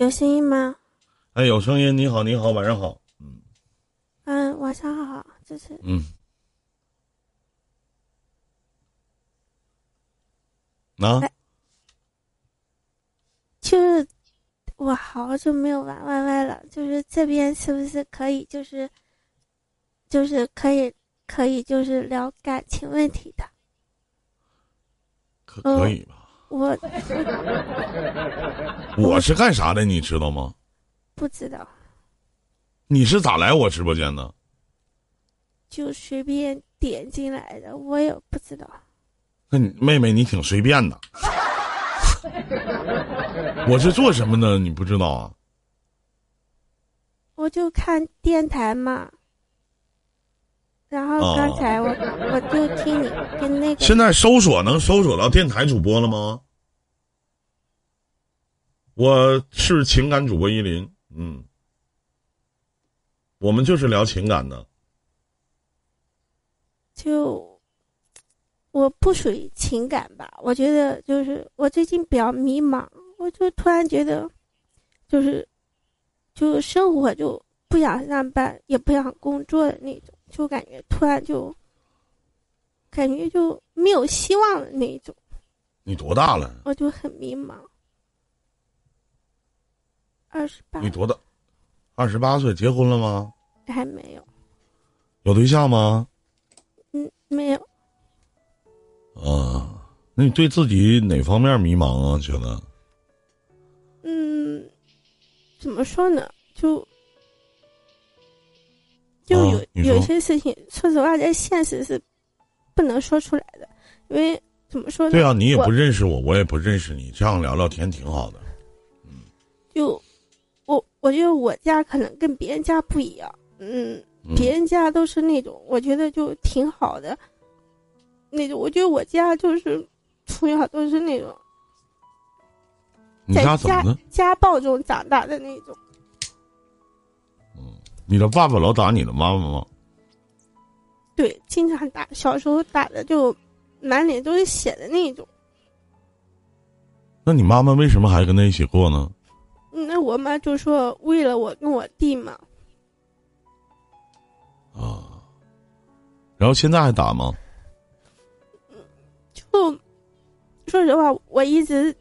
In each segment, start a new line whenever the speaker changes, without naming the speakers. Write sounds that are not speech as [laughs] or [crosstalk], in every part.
有声音吗？
哎，有声音。你好，你好，晚上好。嗯
嗯，晚上好，这是
嗯。啊，
哎就是我好久没有玩 YY 了，就是这边是不是可以，就是就是可以可以就是聊感情问题的？
可可以吧？
我 [laughs]
我是干啥的？你知道吗？
不知道，
你是咋来我直播间的？
就随便点进来的，我也不知道。
那你妹妹，你挺随便的。[laughs] 我是做什么的？你不知道啊？
我就看电台嘛，然后刚才我、我就听你跟那个
现在搜索能搜索到电台主播了吗？我是情感主播依林，嗯，我们就是聊情感的。
就我不属于情感吧，我觉得就是我最近比较迷茫，我就突然觉得，就是就生活就不想上班，也不想工作的那种，就感觉突然就感觉就没有希望的那一种，
你多大了？
我就很迷茫。二十八
你多大？二十八岁，结婚了吗？
还没有，
有对象吗？
嗯，没有。
啊，那你对自己哪方面迷茫啊？觉得？
嗯，怎么说呢？就就有、有些事情，说实话，在现实是不能说出来的，因为怎么说呢？
对啊，你也不认识我，我也不认识你，这样聊聊天挺好的。
嗯就我我觉得我家可能跟别人家不一样，嗯，
嗯
别人家都是那种我觉得就挺好的，那种我觉得我家就是从小都是那种
你
在家？
家
暴中长大的那种。
你的爸爸老打你的妈妈吗？
对，经常打，小时候打的就满脸都是血的那种。
那你妈妈为什么还跟他一起过呢？
嗯那我妈就说为了我跟我弟嘛，
啊，然后现在还打吗？
就说实话，我一直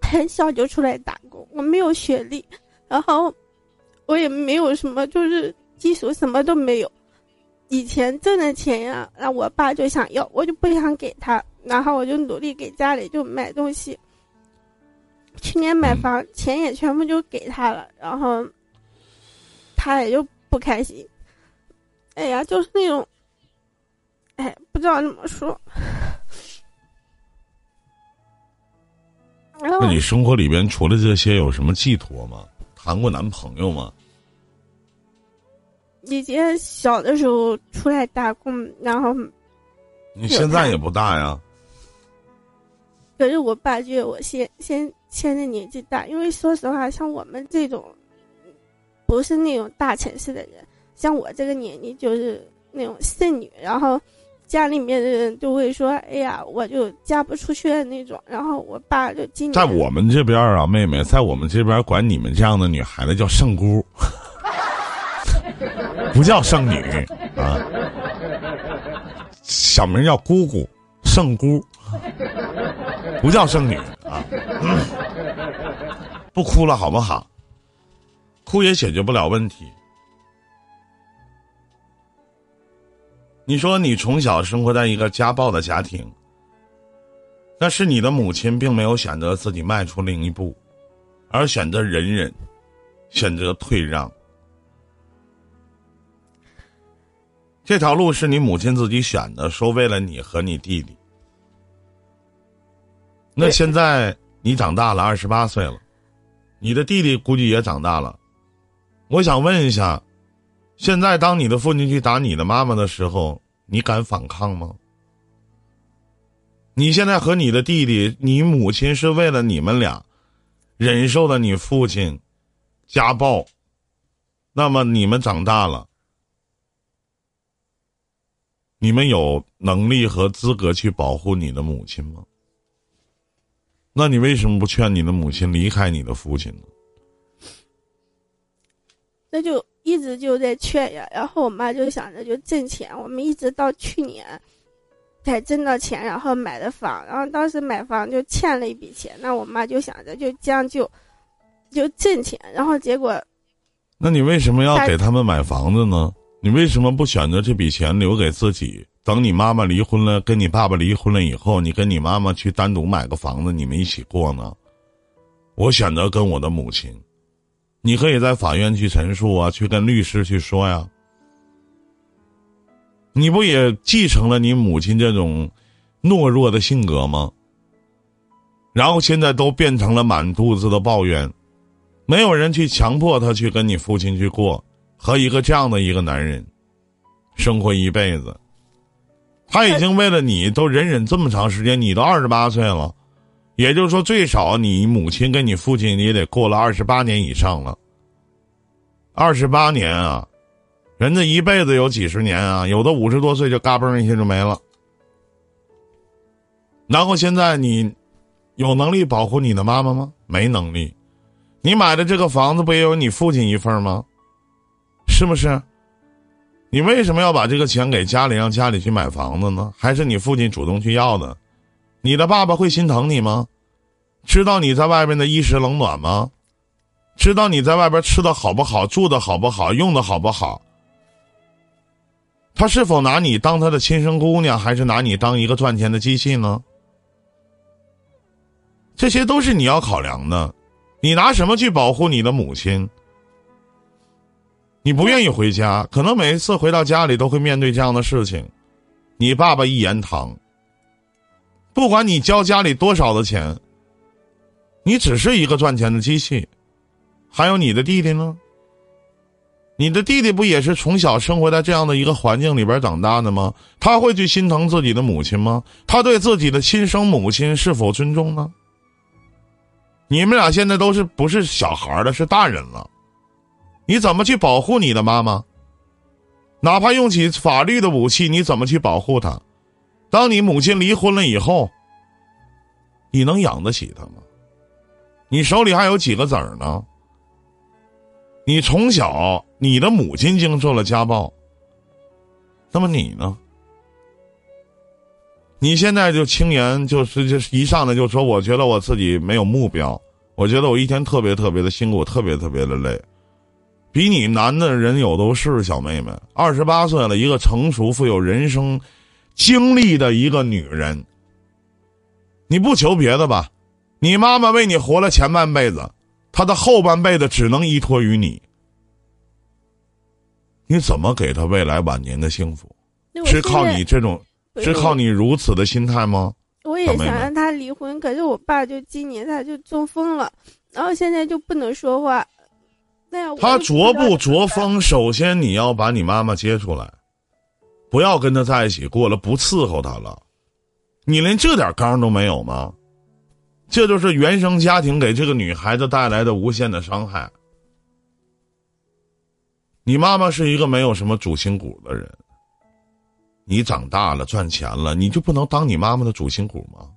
很小就出来打工，我没有学历，然后我也没有什么就是基础，什么都没有。以前挣的钱呀，然后我爸就想要，我就不想给他，然后我就努力给家里就买东西。去年买房，钱也全部就给他了，然后他也就不开心。哎呀，就是那种，哎，不知道怎么说。
那你生活里边除了这些有什么寄托吗？谈过男朋友吗？
以前小的时候出来打工，然后
你现在也不大呀。
可是我爸觉得我先先现在年纪大，因为说实话，像我们这种不是那种大城市的人，像我这个年纪就是那种剩女，然后家里面的人都会说：“哎呀，我就嫁不出去的那种。”然后我爸就今年
在我们这边啊，妹妹，在我们这边管你们这样的女孩子叫圣姑，[laughs] 不叫圣女啊，小名叫姑姑，圣姑，不叫圣女啊。嗯 [coughs] 不哭了好不好？哭也解决不了问题。你说你从小生活在一个家暴的家庭，但是你的母亲并没有选择自己迈出另一步，而选择忍忍，选择退让。这条路是你母亲自己选的，说为了你和你弟弟。那现在你长大了，二十八岁了，你的弟弟估计也长大了。我想问一下，现在当你的父亲去打你的妈妈的时候，你敢反抗吗？你现在和你的弟弟，你母亲是为了你们俩，忍受了你父亲家暴，那么你们长大了，你们有能力和资格去保护你的母亲吗？那你为什么不劝你的母亲离开你的父亲呢？
那就一直就在劝呀，然后我妈就想着就挣钱，我们一直到去年才挣到钱，然后买的房，然后当时买房就欠了一笔钱，那我妈就想着就将就就挣钱，然后结果，
那你为什么要给他们买房子呢？你为什么不选择这笔钱留给自己？等你妈妈离婚了，跟你爸爸离婚了以后，你跟你妈妈去单独买个房子，你们一起过呢？我选择跟我的母亲。你可以在法院去陈述啊，去跟律师去说呀。你不也继承了你母亲这种懦弱的性格吗？然后现在都变成了满肚子的抱怨，没有人去强迫他去跟你父亲去过，和一个这样的一个男人生活一辈子。他已经为了你都忍忍这么长时间，你都二十八岁了。也就是说，最少你母亲跟你父亲也得过了二十八年以上了。二十八年啊，人家一辈子有几十年啊，有的五十多岁就嘎嘣一下就没了。然后现在你有能力保护你的妈妈吗？没能力。你买的这个房子不也有你父亲一份吗？是不是？你为什么要把这个钱给家里，让家里去买房子呢？还是你父亲主动去要的？你的爸爸会心疼你吗？知道你在外面的衣食冷暖吗？知道你在外边吃的好不好，住的好不好，用的好不好？他是否拿你当他的亲生姑娘，还是拿你当一个赚钱的机器呢？这些都是你要考量的。你拿什么去保护你的母亲？你不愿意回家，可能每一次回到家里都会面对这样的事情。你爸爸一言堂。不管你交家里多少的钱，你只是一个赚钱的机器。还有你的弟弟呢？你的弟弟不也是从小生活在这样的一个环境里边长大的吗？他会去心疼自己的母亲吗？他对自己的亲生母亲是否尊重呢？你们俩现在都是不是小孩了，是大人了，你怎么去保护你的妈妈？哪怕用起法律的武器，你怎么去保护她？当你母亲离婚了以后，你能养得起她吗？你手里还有几个子儿呢？你从小你的母亲经受了家暴，那么你呢？你现在就轻言就是就是一上来就说，我觉得我自己没有目标，我觉得我一天特别特别的辛苦，特别特别的累，比你难的人有都是，小妹妹，二十八岁了，一个成熟富有人生。经历的一个女人，你不求别的吧？你妈妈为你活了前半辈子，她的后半辈子只能依托于你。你怎么给她未来晚年的幸福？是靠你这种，是靠你如此的心态吗？
我也想让他离婚，可是我爸就今年他就中风了，然后现在就不能说话。那样
他着不着风？首先你要把你妈妈接出来。不要跟他在一起过了，不伺候他了。你连这点刚都没有吗？这就是原生家庭给这个女孩子带来的无限的伤害。你妈妈是一个没有什么主心骨的人。你长大了赚钱了，你就不能当你妈妈的主心骨吗？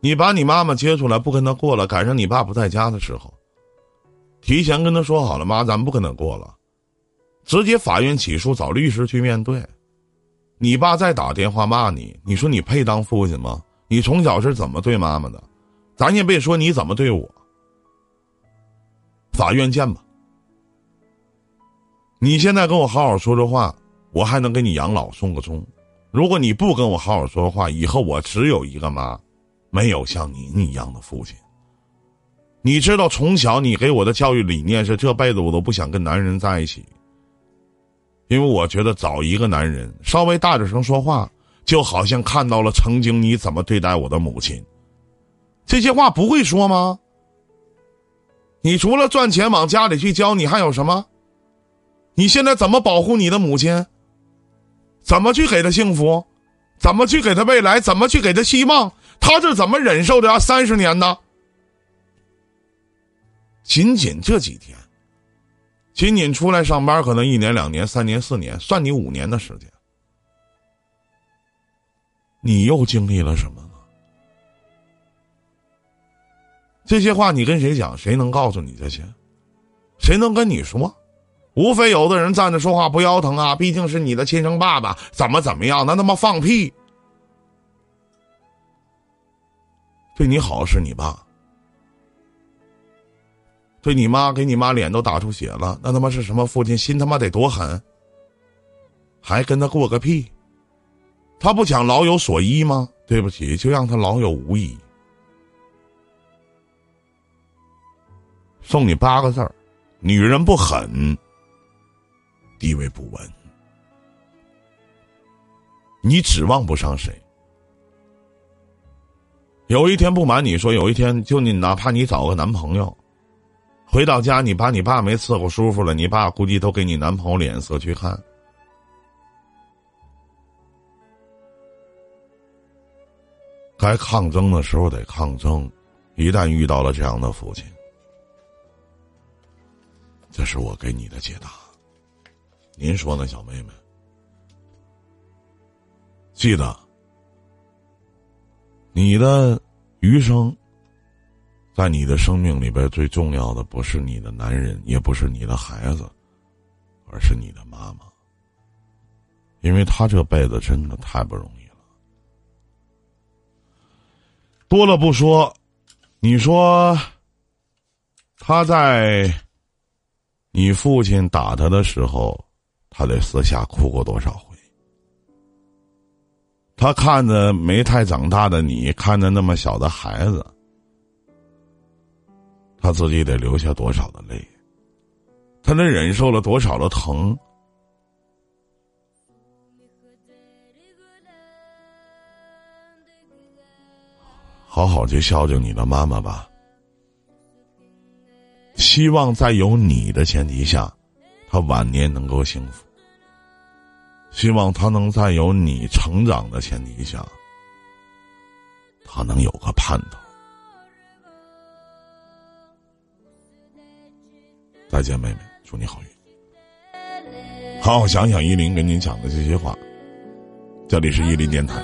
你把你妈妈接出来，不跟她过了，赶上你爸不在家的时候，提前跟他说好了，妈，咱不跟他过了，直接法院起诉，找律师去面对。你爸再打电话骂你，你说你配当父亲吗？你从小是怎么对妈妈的？咱也别说你怎么对我。法院见吧。你现在跟我好好说说话，我还能给你养老送个终。如果你不跟我好好说话，以后我只有一个妈，没有像您一样的父亲。你知道，从小你给我的教育理念是这辈子我都不想跟男人在一起。因为我觉得找一个男人稍微大点声说话，就好像看到了曾经你怎么对待我的母亲。这些话不会说吗？你除了赚钱往家里去交，你还有什么？你现在怎么保护你的母亲？怎么去给她幸福？怎么去给她未来？怎么去给她希望？她是怎么忍受的三十年呢？仅仅这几天。仅仅出来上班，可能一年、两年、三年、四年，算你五年的时间，你又经历了什么呢？这些话你跟谁讲？谁能告诉你这些？谁能跟你说？无非有的人站着说话不腰疼啊！毕竟是你的亲生爸爸，怎么怎么样？那他妈放屁！对你好是你爸，对你妈给你妈脸都打出血了，那他妈是什么父亲？心他妈得多狠！还跟他过个屁？他不想老有所依吗？对不起，就让他老有无依。送你八个字儿：女人不狠。地位不稳，你指望不上谁。有一天不瞒你说，有一天就你哪怕你找个男朋友，回到家你把你爸没伺候舒服了，你爸估计都给你男朋友脸色去看。该抗争的时候得抗争，一旦遇到了这样的父亲，这是我给你的解答。您说呢，小妹妹？记得，你的余生，在你的生命里边最重要的不是你的男人，也不是你的孩子，而是你的妈妈，因为她这辈子真的太不容易了。多了不说，你说，他在你父亲打他的时候。他得私下哭过多少回？他看着没太长大的你，看着那么小的孩子，他自己得流下多少的泪？他能忍受了多少的疼？好好去孝敬你的妈妈吧。希望在有你的前提下。他晚年能够幸福，希望他能在有你成长的前提下，他能有个盼头。再见，妹妹，祝你好运。好好想想依林跟您讲的这些话，这里是依林电台。